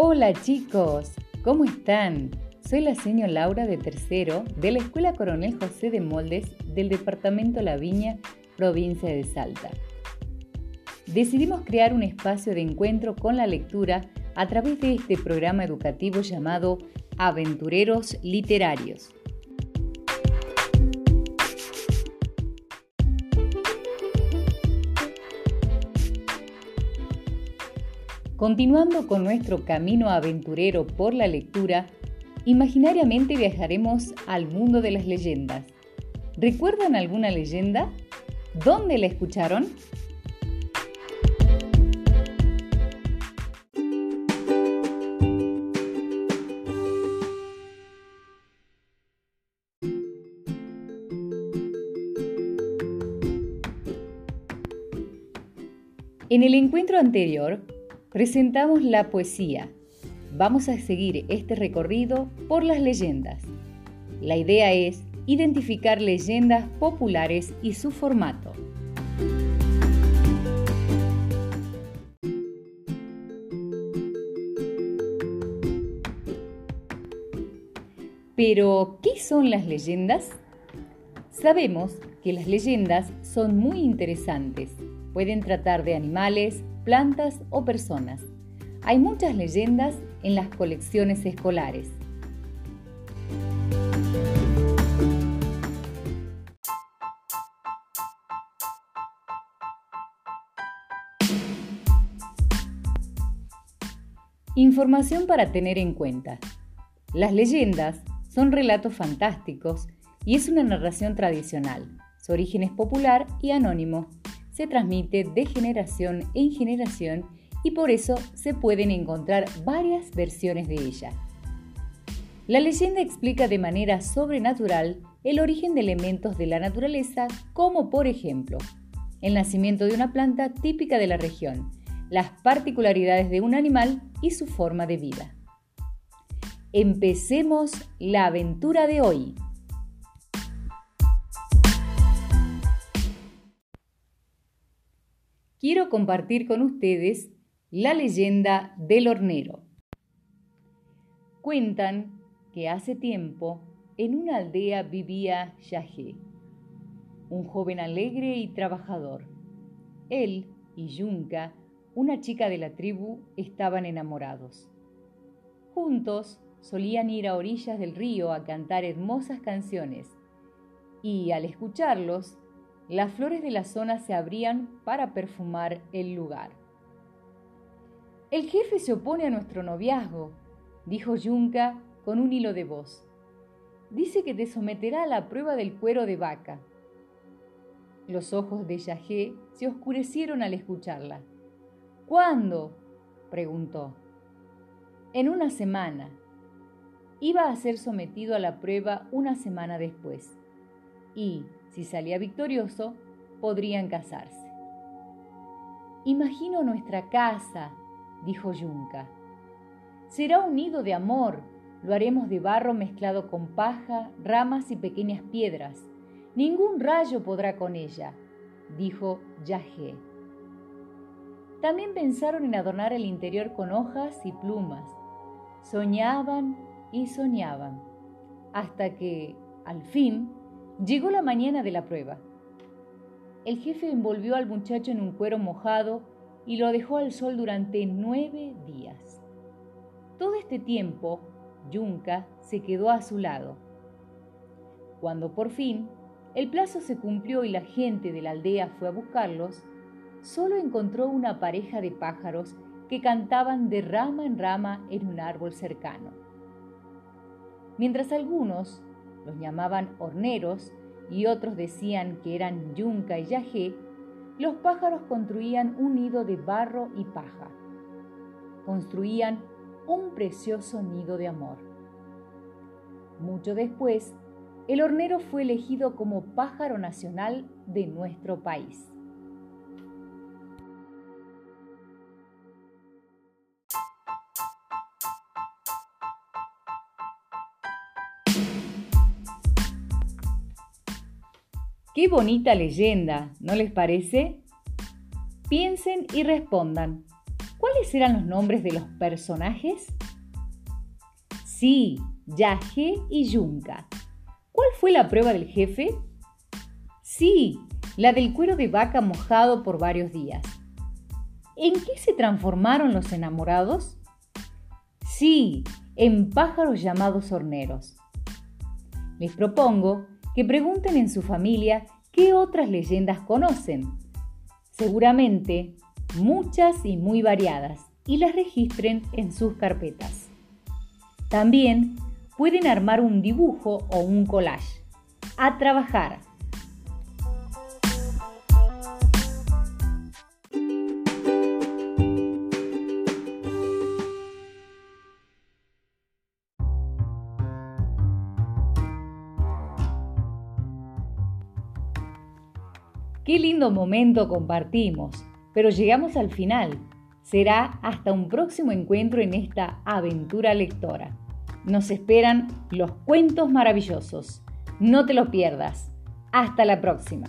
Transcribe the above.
Hola chicos, ¿cómo están? Soy la señora Laura de tercero de la Escuela Coronel José de Moldes del Departamento La Viña, provincia de Salta. Decidimos crear un espacio de encuentro con la lectura a través de este programa educativo llamado Aventureros Literarios. Continuando con nuestro camino aventurero por la lectura, imaginariamente viajaremos al mundo de las leyendas. ¿Recuerdan alguna leyenda? ¿Dónde la escucharon? En el encuentro anterior presentamos la poesía. Vamos a seguir este recorrido por las leyendas. La idea es identificar leyendas populares y su formato. Pero, ¿qué son las leyendas? Sabemos que las leyendas son muy interesantes. Pueden tratar de animales, plantas o personas. Hay muchas leyendas en las colecciones escolares. Información para tener en cuenta. Las leyendas son relatos fantásticos y es una narración tradicional. Su origen es popular y anónimo se transmite de generación en generación y por eso se pueden encontrar varias versiones de ella. La leyenda explica de manera sobrenatural el origen de elementos de la naturaleza, como por ejemplo el nacimiento de una planta típica de la región, las particularidades de un animal y su forma de vida. Empecemos la aventura de hoy. Quiero compartir con ustedes la leyenda del hornero. Cuentan que hace tiempo en una aldea vivía Yahé, un joven alegre y trabajador. Él y Yunka, una chica de la tribu, estaban enamorados. Juntos solían ir a orillas del río a cantar hermosas canciones y al escucharlos las flores de la zona se abrían para perfumar el lugar. El jefe se opone a nuestro noviazgo, dijo Yunka con un hilo de voz. Dice que te someterá a la prueba del cuero de vaca. Los ojos de Yahé se oscurecieron al escucharla. ¿Cuándo? preguntó. En una semana. Iba a ser sometido a la prueba una semana después. Y, si salía victorioso, podrían casarse. Imagino nuestra casa, dijo Yunka. Será un nido de amor. Lo haremos de barro mezclado con paja, ramas y pequeñas piedras. Ningún rayo podrá con ella, dijo Yahé. También pensaron en adornar el interior con hojas y plumas. Soñaban y soñaban, hasta que, al fin, Llegó la mañana de la prueba. El jefe envolvió al muchacho en un cuero mojado y lo dejó al sol durante nueve días. Todo este tiempo, Yunka se quedó a su lado. Cuando por fin el plazo se cumplió y la gente de la aldea fue a buscarlos, solo encontró una pareja de pájaros que cantaban de rama en rama en un árbol cercano. Mientras algunos los llamaban horneros y otros decían que eran yunca y yajé, los pájaros construían un nido de barro y paja. Construían un precioso nido de amor. Mucho después, el hornero fue elegido como pájaro nacional de nuestro país. Qué bonita leyenda, ¿no les parece? Piensen y respondan. ¿Cuáles eran los nombres de los personajes? Sí, Yaje y Yunka. ¿Cuál fue la prueba del jefe? Sí, la del cuero de vaca mojado por varios días. ¿En qué se transformaron los enamorados? Sí, en pájaros llamados horneros. Les propongo que pregunten en su familia qué otras leyendas conocen. Seguramente muchas y muy variadas, y las registren en sus carpetas. También pueden armar un dibujo o un collage. A trabajar. Qué lindo momento compartimos, pero llegamos al final. Será hasta un próximo encuentro en esta aventura lectora. Nos esperan los cuentos maravillosos. No te los pierdas. Hasta la próxima.